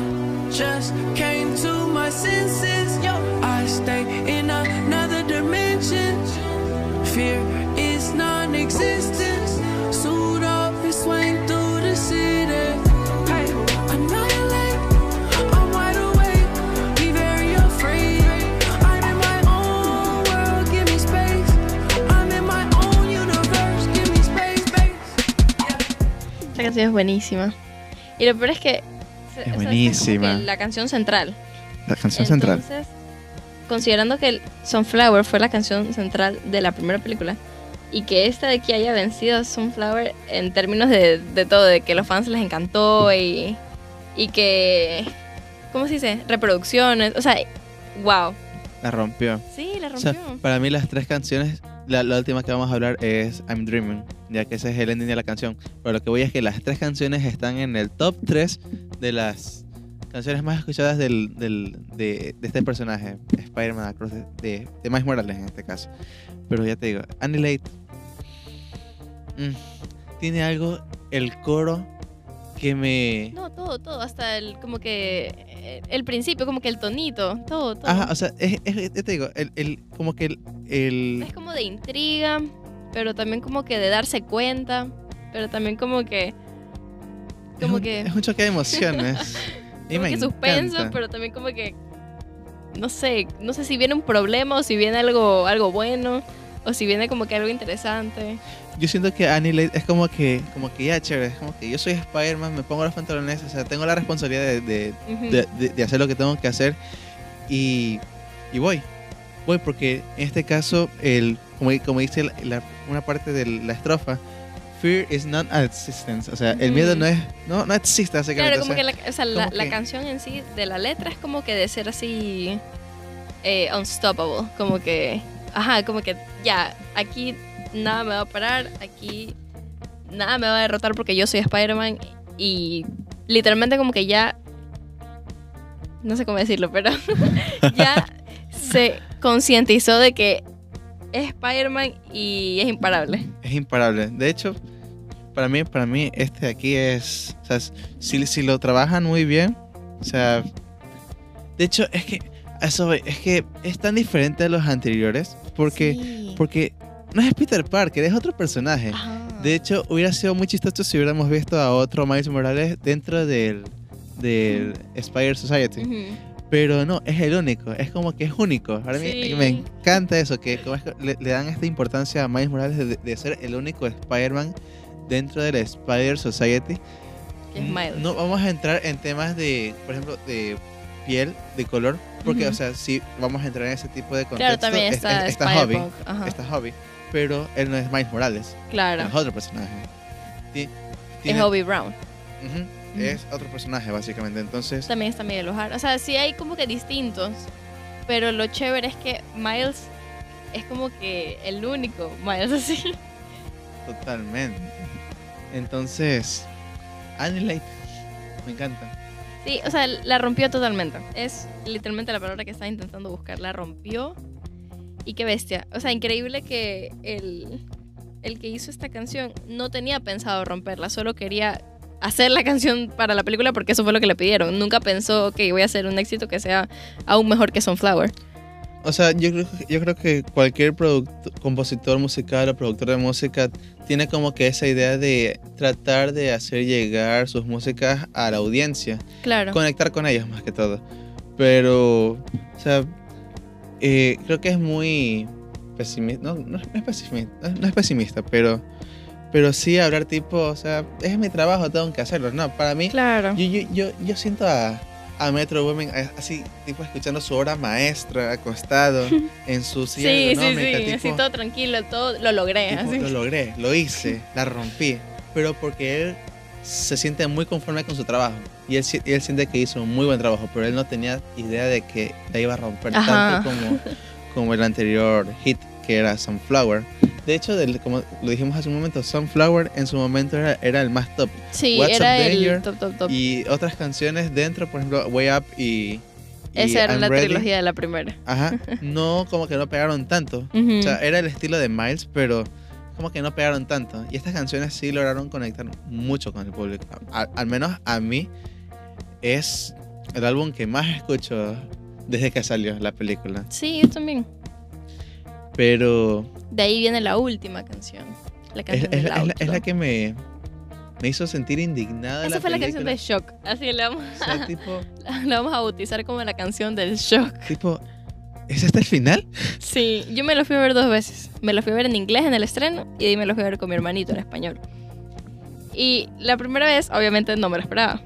just came to my senses. Yo, I stay in another dimension. Fear is non existent. Suit up and swing through the city. Hey, annihilate. I'm wide awake. Be very afraid. I'm in my own world. Give me space. I'm in my own universe. Give me space, space. Esta canción es buenísima. Y lo peor es que. o sea, como buenísima. que la canción central. La canción central. Considerando que Sunflower fue la canción central de la primera película y que esta de aquí haya vencido a Sunflower en términos de, de todo, de que los fans les encantó y, y que. ¿Cómo se dice? Reproducciones. O sea, wow. La rompió. Sí, la O sea, rompió. para mí las tres canciones la, la última que vamos a hablar es I'm Dreaming, ya que ese es el ending de la canción. Pero lo que voy es que las tres canciones están en el top 3 de las canciones más escuchadas del, del- de, de este personaje, Spider-Man Across de, de Miles Morales en este caso. Pero ya te digo, Annihilate mm, tiene algo, el coro que me... No, todo, todo, hasta el, como que, eh, el principio, como que el tonito, todo, todo. Ajá, o sea, es, es- ya te digo, el, el- como que el, el- Es como de intriga, pero también como que de darse cuenta, pero también como que, es como un- que, es un choque de emociones. Como que suspenso, encanta. pero también como que, no sé, no sé si viene un problema o si viene algo, algo bueno, o si viene como que algo interesante. Yo siento que Annihilate es como que, como que ya chévere, es como que yo soy Spider-Man, me pongo los pantalones, o sea, tengo la responsabilidad de, de, Ujú. de- de- de hacer lo que tengo que hacer y, y voy. Voy porque en este caso, el, como, como dice la- la- una parte de la estrofa, fear is not existence, o sea, el miedo Ujú. no es, no, no existe básicamente. Claro, como o sea, que la, o sea, la, canción en sí de la letra es como que de ser así eh, unstoppable, como que, ajá, como que ya, aquí nada me va a parar, aquí nada me va a derrotar porque yo soy Spider-Man y literalmente como que ya, no sé cómo decirlo, pero ya se concientizó de que es Spider-Man y es imparable. es imparable. De hecho, para mí, para mí este de aquí es, o sea, si, si lo trabajan muy bien, o sea, de hecho es que eso es que es tan diferente a los anteriores porque Sí. porque no es Peter Parker, es otro personaje. Ajá. De hecho, hubiera sido muy chistoso si hubiéramos visto a otro Miles Morales dentro del del Spider Society. Pero no, es el único, es como que es único. Para mí Sí. me encanta eso, que como es que le, le dan esta importancia a Miles Morales de, de ser el único Spider-Man dentro del Spider Society. Es Miles. No vamos a entrar en temas de, por ejemplo, de piel, de color, porque, Ujú. o sea, sí vamos a entrar en ese tipo de contexto. Claro, también Es- está, es- está Hobby, está Hobby, pero él no es Miles Morales, Claro. es otro personaje. Es tiene- Hobby Brown. Ujú, Ujú. Es otro personaje, básicamente. Entonces, También está Miguel O'Hara. O sea, sí hay como que distintos. Pero lo chévere es que Miles es como que el único Miles así. Totalmente. Entonces, Annihilate. Me encanta. Sí, o sea, la rompió totalmente. Es literalmente la palabra que estaba intentando buscar. La rompió. Y qué bestia. O sea, increíble que el, el que hizo esta canción no tenía pensado romperla. Solo quería hacer la canción para la película porque eso fue lo que le pidieron. Nunca pensó, ok, voy a hacer un éxito que sea aún mejor que Sunflower. O sea, yo creo, yo creo que cualquier compositor musical o productor de música tiene como que esa idea de tratar de hacer llegar sus músicas a la audiencia. Claro. Conectar con ellos más que todo. Pero, o sea, eh, creo que es muy pesimista. No, no es pesimista, no es pesimista, pero, pero sí hablar tipo, o sea, es mi trabajo, tengo que hacerlo. No, para mí, Claro. yo, yo, yo, yo siento a, a Metro Women eh, así, tipo, escuchando su obra maestra, acostado en su silla Sí, sí, ergonómica, sí, tipo, así todo tranquilo, todo lo logré. tipo, así. lo logré, lo hice, la rompí. Pero porque él se siente muy conforme con su trabajo. Y él, él siente que hizo un muy buen trabajo, pero él no tenía idea de que la iba a romper Ajá. tanto como, como el anterior hit, que era Sunflower. De hecho, del- como lo dijimos hace un momento, Sunflower en su momento era, era el más top. Sí, What's era Up el top, top, top. Y otras canciones dentro, por ejemplo, Way Up y. y Esa era I'm la Ready, trilogía de la primera. Ajá. No, como que no pegaron tanto. O sea, era el estilo de Miles, pero como que no pegaron tanto. Y estas canciones sí lograron conectar mucho con el público. A- al menos a mí es el álbum que más escucho desde que salió la película. Sí, yo también. Pero De ahí viene la última canción. La es, canción es del la, es la- es la que me, me hizo sentir indignado. de Esa la fue la canción película. de Shock. Así le vamos, O sea, tipo, la vamos a bautizar como la canción del Shock. tipo, ¿es este el final? Sí, yo me lo fui a ver dos veces. Me lo fui a ver en inglés en el estreno y ahí me lo fui a ver con mi hermanito en español. Y la primera vez, obviamente, no me lo esperaba.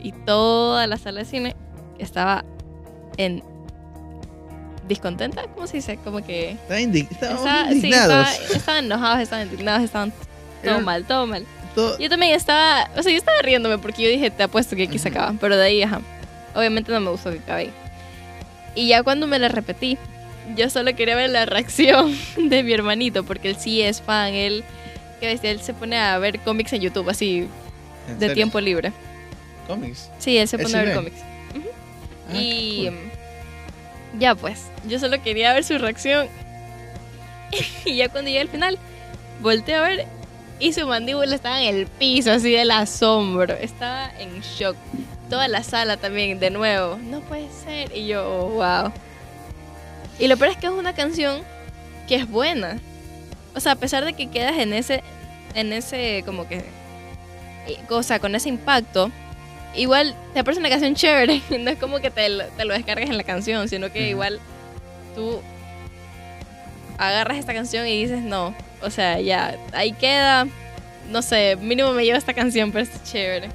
Y toda la sala de cine estaba en discontenta, ¿cómo se dice? Como que Estaba indi- estábamos estaba- sí, indignados. estaba- estaban enojados, estaban indignados, estaban todo mal, todo mal. Todo- Yo también estaba, o sea, yo estaba riéndome porque yo dije, te apuesto que aquí se Ujú. acaba. Pero de ahí, ajá. Obviamente no me gustó que acabe. Y ya cuando me la repetí, yo solo quería ver la reacción de mi hermanito, porque él sí es fan, él, que él se pone a ver cómics en YouTube, así, ¿En de serio? tiempo libre. ¿Cómics? Sí, él se ¿Él pone sí a ver ve? cómics. Ah, y cool. Ya pues, yo solo quería ver su reacción. y ya cuando llegué al final, volteé a ver y su mandíbula estaba en el piso, así del asombro. Estaba en shock. Toda la sala también, de nuevo. No puede ser. Y yo, oh, wow. Y lo peor es que es una canción que es buena. O sea, a pesar de que quedas en ese, en ese, como que, eh, cosa, con ese impacto, igual te parece una canción chévere. No es como que te lo, te lo descargues en la canción, sino que igual tú agarras esta canción y dices, no, o sea, ya, ahí queda, no sé, mínimo me lleva esta canción, pero es chévere.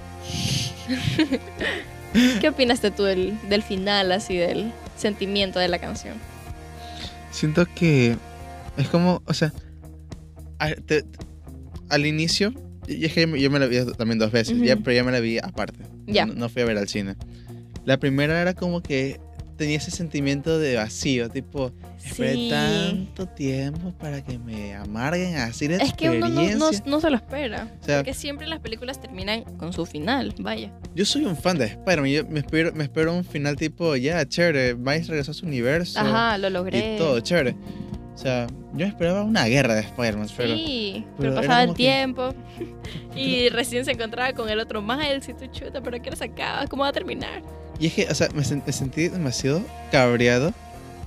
¿Qué opinaste tú del, del final, así, del sentimiento de la canción? Siento que es como, o sea, te- al inicio, y es que yo me la vi también dos veces, Ujú. ya, pero ya me la vi aparte. Ya. No, no fui a ver al cine. La primera era como que tenía ese sentimiento de vacío, tipo, esperé Sí. tanto tiempo para que me amarguen así la Es que uno no, no, no se lo espera. O sea, Porque siempre las películas terminan con su final, vaya. yo soy un fan de Spider-Man, yo me espero, me espero un final tipo, ya, chévere, Miles regresó a su universo Ajá, lo logré. y todo, chévere. O sea, yo esperaba una guerra de Spider-Man, pero... Sí, pero pasaba el que- tiempo y recién se encontraba con el otro Miles y tú chuta, pero ¿qué se acaba? ¿Cómo va a terminar? Y es que, o sea, me, sen- me sentí demasiado cabreado.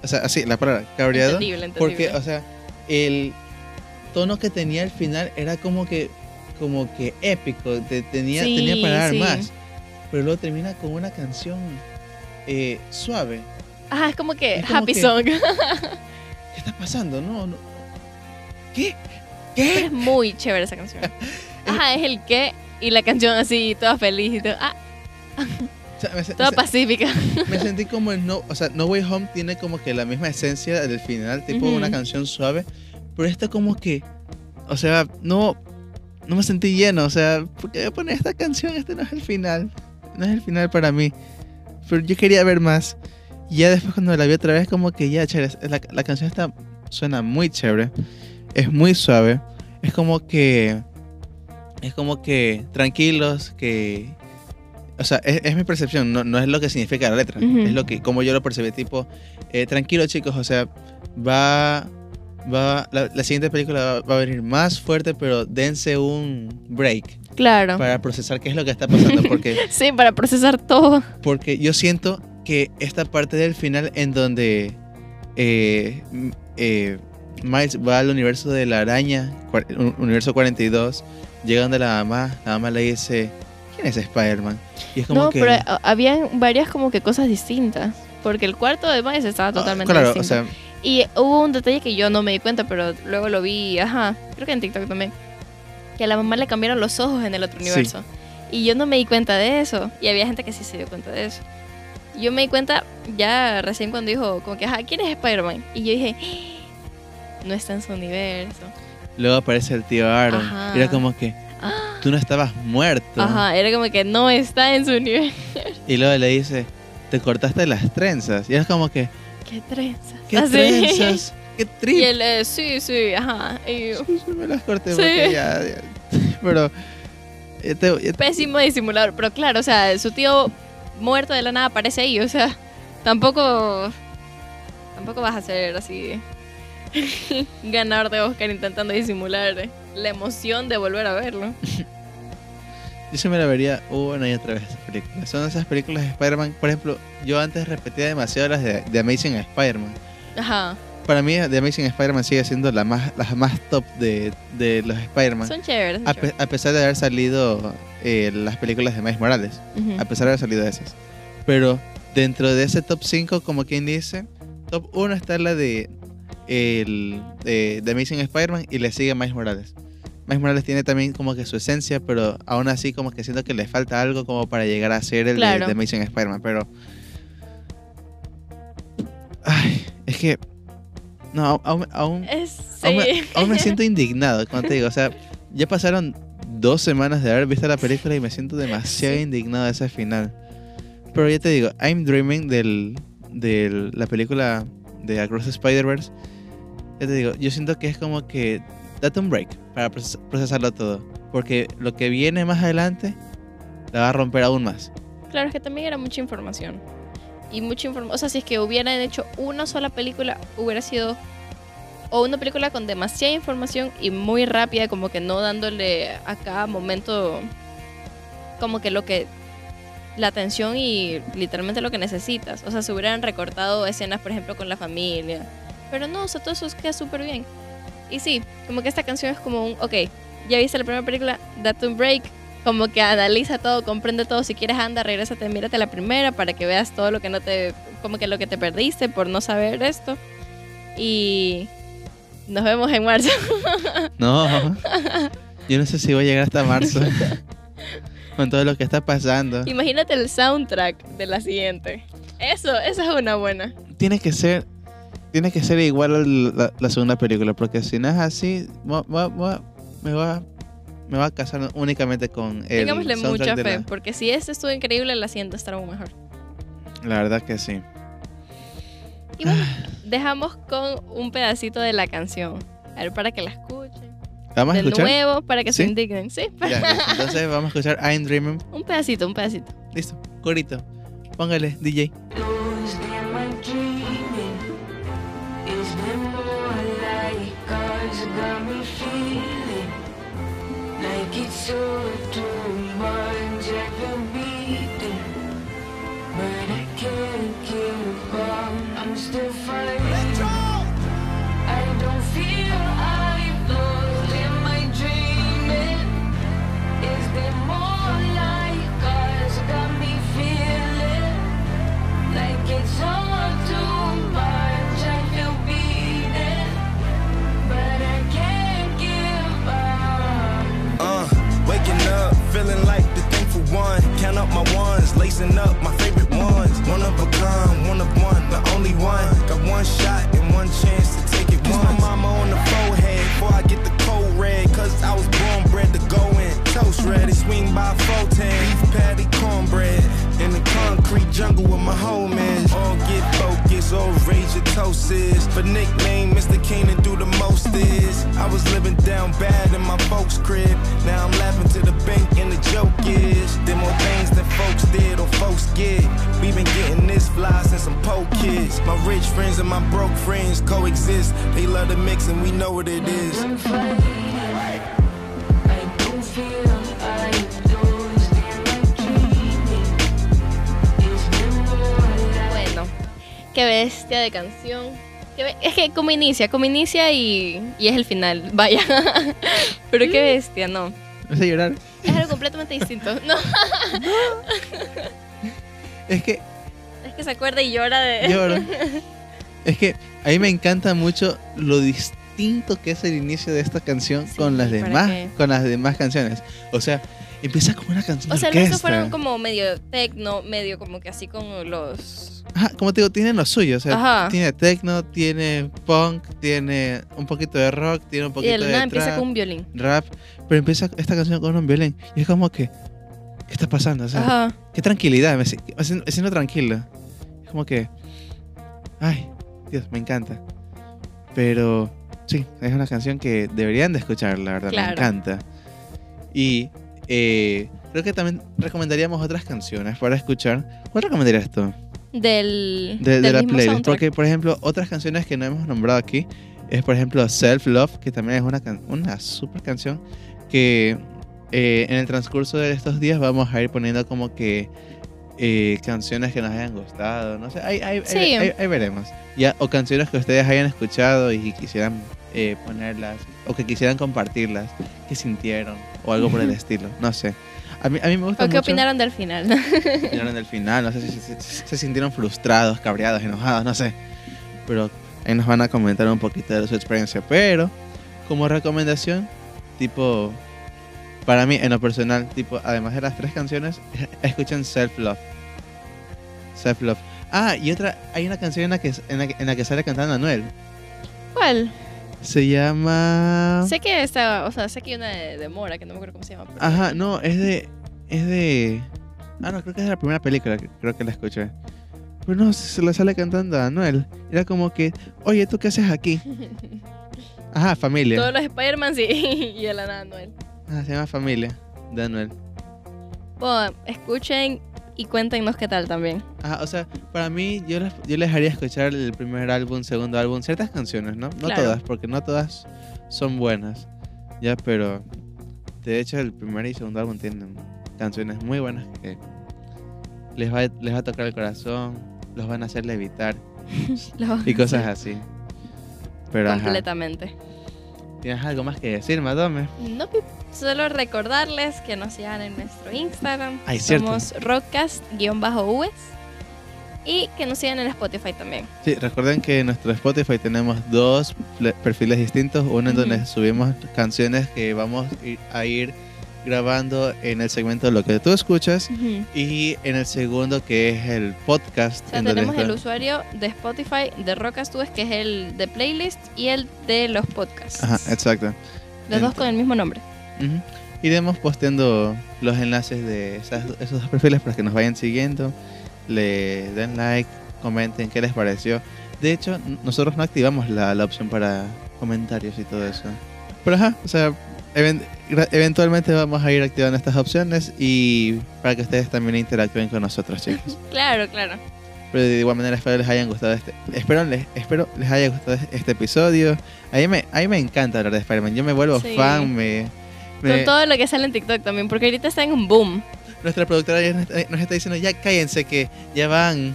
O sea, así, la palabra, cabreado. Entendible, entendible. Porque, o sea, el tono que tenía al final era como que, como que épico. te- tenía, Sí, tenía para dar sí. más. Pero luego termina con una canción eh, suave. Ajá, es como que es como Happy que- Song. ¿Qué está pasando? No, no. ¿Qué? ¿Qué? es muy chévere esa canción. Ajá, es el qué y la canción así, toda feliz y todo. Ah, O sea, me, toda me pacífica. me sentí como en No, o sea, No Way Home tiene como que la misma esencia del final, tipo Ujú. una canción suave, pero esta como que, o sea, no, no me sentí lleno, o sea, ¿por qué voy a poner esta canción? Este no es el final, no es el final para mí, pero yo quería ver más. Y ya después cuando la vi otra vez como que ya, chévere, la, la canción está, suena muy chévere, es muy suave, es como que, es como que tranquilos, que o sea, es, es mi percepción, no, no es lo que significa la letra, Ujú. es lo que, como yo lo percibí, tipo, eh, tranquilo chicos, o sea, va, va, la, la siguiente película va, va a venir más fuerte, pero dense un break Claro. para procesar qué es lo que está pasando, porque, Sí, para procesar todo. porque yo siento que esta parte del final en donde eh, eh, Miles va al universo de la araña, universo 42, llega donde la mamá, la mamá le dice, ¿quién es Spider-Man? Y es como No, que... pero ah, habían varias como que cosas distintas. Porque el cuarto de Miles estaba Ah, totalmente claro, distinto. o sea, Y hubo un detalle que yo no me di cuenta, pero luego lo vi, ajá, creo que en TikTok también. Que a la mamá le cambiaron los ojos en el otro Sí. universo. Y yo no me di cuenta de eso. Y había gente que sí se dio cuenta de eso. Yo me di cuenta ya recién cuando dijo, como que, ajá, ¿quién es Spider-Man? Y yo dije, "Ah, no está en su universo. luego aparece el tío Aaron. Ajá. Era como que, Ah, tú no estabas muerto. Ajá, era como que no está en su universo. Y luego le dice, te cortaste las trenzas. Y era como que, ¿Qué trenzas? ¿qué Así. trenzas? ¿Qué trip? Y él, eh, sí, sí, ajá. Y yo, Sí, sí, me las corté porque ya, ya. Pero, te- ya- pésimo disimulador. Pero claro, o sea, su tío muerto de la nada aparece ahí. O sea, tampoco. Tampoco vas a ser así. ganador de Oscar intentando disimular la emoción de volver a verlo. yo se me la vería una y otra vez esas películas. Son esas películas de Spider-Man. Por ejemplo, yo antes repetía demasiado las de, de Amazing Spider-Man. Ajá. Para mí, The Amazing Spider-Man sigue siendo la más, la más top de, de los Spider-Man. Son chéveres. son A, pe- chéveres. a pesar de haber salido eh, las películas de Miles Morales. A pesar de haber salido esas. Pero dentro de ese top 5, como quien dice, top 1 está la de el de, de Amazing Spider-Man y le sigue Miles Morales. Miles Morales tiene también como que su esencia, pero aún así como que siento que le falta algo como para llegar a ser el de- Claro. de, Amazing Spider-Man, pero ay, es que no, aún, aún, Es, aún me, sí. aún me siento indignado, como te digo, o sea, ya pasaron dos semanas de haber visto la película y me siento demasiado Sí. indignado de ese final. Pero ya te digo, I'm Dreaming del, de la película de Across the Spider-Verse, ya te digo, yo siento que es como que date un break para proces- procesarlo todo. Porque lo que viene más adelante la va a romper aún más. Claro, es que también era mucha información. Y mucha información. O sea, si es que hubieran hecho una sola película, hubiera sido. O una película con demasiada información y muy rápida, como que no dándole a cada momento. Como que lo que. La atención y literalmente lo que necesitas. O sea, se hubieran recortado escenas, por ejemplo, con la familia. Pero no, o sea, todo eso queda súper bien. Y sí, como que esta canción es como un. Ok, ya viste la primera película, date un break, como que analiza todo, comprende todo. Si quieres, anda, regrésate, mírate la primera para que veas todo lo que no te. como que lo que te perdiste por no saber esto. Y. Nos vemos en marzo. No, yo no sé si voy a llegar hasta marzo con todo lo que está pasando. Imagínate el soundtrack de la siguiente. Eso, esa es una buena. Tiene que ser, tiene que ser igual a la, la segunda película, porque si no es así, mo- mo- me va, me va a casar únicamente con el Tengámosle mucha fe, la- porque si este estuvo increíble, la siguiente estará aún mejor. La verdad que sí. Y bueno, dejamos con un pedacito de la canción. A ver, para que la escuchen. Vamos a de escuchar. nuevo, para que se indignen. Sí, Ya, listo. entonces vamos a escuchar I'm Dreaming. un pedacito, un pedacito. Listo, corito. Póngale, DJ. Like up my favorite ones. One of a kind, one of one, the only one. Got one shot and one chance to take it. Kiss my mama on the forehead before I get the cold red. Cause I was born bred to go in. Toast ready, swing by 410. Beef patty, cornbread. In the concrete jungle with my homies. All get focused, all rage toast is. But nickname Mr. Keenan do the most is. I was living down bad in my folks' crib. Now I'm laughing to the bank and the joke is. Them more things than folks did or folks get. We been getting this fly since I'm po kids. My rich friends and my broke friends coexist. They love the mix and we know what it is. I don't feel qué bestia de canción. Qué be- Es que como inicia, como inicia y, y es el final, vaya. Pero qué bestia, no. ¿Vas a llorar? Es algo completamente distinto. No, Es que es que se acuerda y llora de... lloro. es que a mí me encanta mucho lo distinto que es el inicio de esta canción Sí, con las ¿para demás qué? con las demás canciones. O sea, empieza como una canción O sea, de los fueron como medio tecno, medio como que así con los... Ajá, como te digo, tiene lo suyo. O sea, Ajá. tiene techno, tiene punk, tiene un poquito de rock, tiene un Y poquito de la de nada empieza trap, con un violín. rap. Pero empieza esta canción con un violín. Y es como que, ¿qué está pasando? O sea, Ajá. qué tranquilidad. Me, me siento- me siento tranquilo. Es como que, ay, Dios, me encanta. Pero sí, es una canción que deberían de escuchar, la verdad, Claro. me encanta. Y eh, creo que también recomendaríamos otras canciones para escuchar. ¿Cuál recomendarías tú? Del, de, de del la mismo playlist. soundtrack. Porque, por ejemplo, otras canciones que no hemos nombrado aquí es, por ejemplo, Self Love, que también es una, una super canción que eh, en el transcurso de estos días vamos a ir poniendo como que eh, canciones que nos hayan gustado. No sé, ahí, ahí- ahí- Sí. ahí- ahí veremos. Ya, o canciones que ustedes hayan escuchado y quisieran eh, ponerlas, o que quisieran compartirlas, que sintieron, o algo por el estilo. No sé. A mí, a mí me gusta ¿O qué mucho opinaron del final? opinaron del final, no sé si se, se- se sintieron frustrados, cabreados, enojados, no sé. Pero ahí nos van a comentar un poquito de su experiencia. Pero, como recomendación, tipo, para mí, en lo personal, tipo, además de las tres canciones, escuchen Self Love. Self Love. Ah, y otra, hay una canción en la que, en la que, en la que sale cantando Anuel. ¿Cuál? Se llama... Sé que está, o sea, sé que hay una de, de Mora, que no me acuerdo cómo se llama. pero- Ajá, no, es de. Es de. Ah, no, creo que es de la primera película que creo que la escuché. Pero no, se le sale cantando a Anuel. Era como que, oye, ¿tú qué haces aquí? Ajá, familia. Todos los Spider-Man sí, y el nada Noel. Ah, se llama familia de Anuel. Bueno, escuchen y cuéntenos qué tal también. Ajá, o sea, para mí, yo les, yo les haría escuchar el primer álbum, segundo álbum, ciertas canciones, ¿no? No Claro. todas, porque no todas son buenas. Ya, pero de hecho el primer y segundo álbum tienen canciones muy buenas que les va, les va a tocar el corazón, los van a hacer levitar y cosas sí, así. Pero ajá, Completamente. ¿Tienes algo más que decir, Madome? No, solo recordarles que nos sigan en nuestro Instagram. Ay, cierto. Somos rockcast-us. Y que nos sigan en Spotify también. Sí, recuerden que en nuestro Spotify tenemos dos perfiles distintos, uno en donde Ujú. subimos canciones que vamos ir- a ir grabando en el segmento de lo que tú escuchas y en el segundo que es el podcast. O sea, en tenemos el usuario de Spotify de Rockcast.us, que es el de playlist, y el de los podcasts. Ajá, exacto. Los dos con el mismo nombre. Ujú. Iremos posteando los enlaces de esas- esos dos perfiles para que nos vayan siguiendo, le den like, comenten qué les pareció. De hecho, nosotros no activamos la, la opción para comentarios y todo eso. Pero ajá, o sea, eventualmente vamos a ir activando estas opciones y para que ustedes también interactúen con nosotros, chicos. Claro, claro. Pero de igual manera espero les hayan gustado este, espero les, espero les haya gustado este episodio. A mí me, a mí me encanta hablar de Spider-Man, yo me vuelvo Sí. fan, me... me- Con todo lo que sale en TikTok también, porque ahorita está en un boom. nuestra productora ya nos está, nos está diciendo, ya cállense que ya van,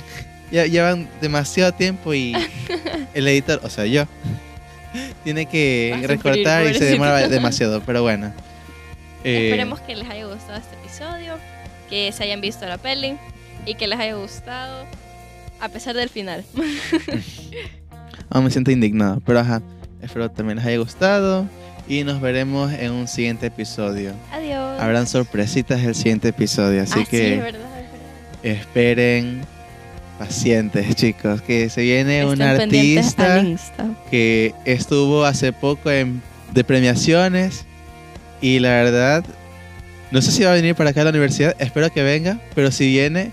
ya, ya van demasiado tiempo y el editor, o sea, yo, tiene que Va a recortar sufrir, y se demora demasiado, pero bueno. Eh, Esperemos que les haya gustado este episodio, que se hayan visto la peli y que les haya gustado a pesar del final. aún me siento indignado, pero ajá, espero también les haya gustado y nos veremos en un siguiente episodio. Adiós. Habrán sorpresitas el siguiente episodio, así Ah, sí, que es verdad, es verdad. esperen pacientes, chicos, que se viene un Estén artista. que estuvo hace poco en, de premiaciones y la verdad, no sé si va a venir para acá a la universidad, espero que venga, pero si viene,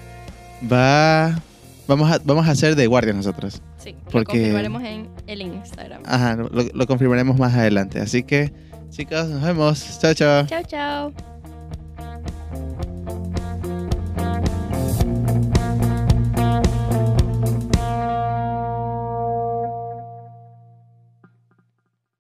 va, vamos a, vamos a hacer de guardia nosotros. Sí, lo Porque- confirmaremos en el Instagram. Ajá, lo, lo confirmaremos más adelante. Así que, chicos, nos vemos. Chao, chao. Chao, chao.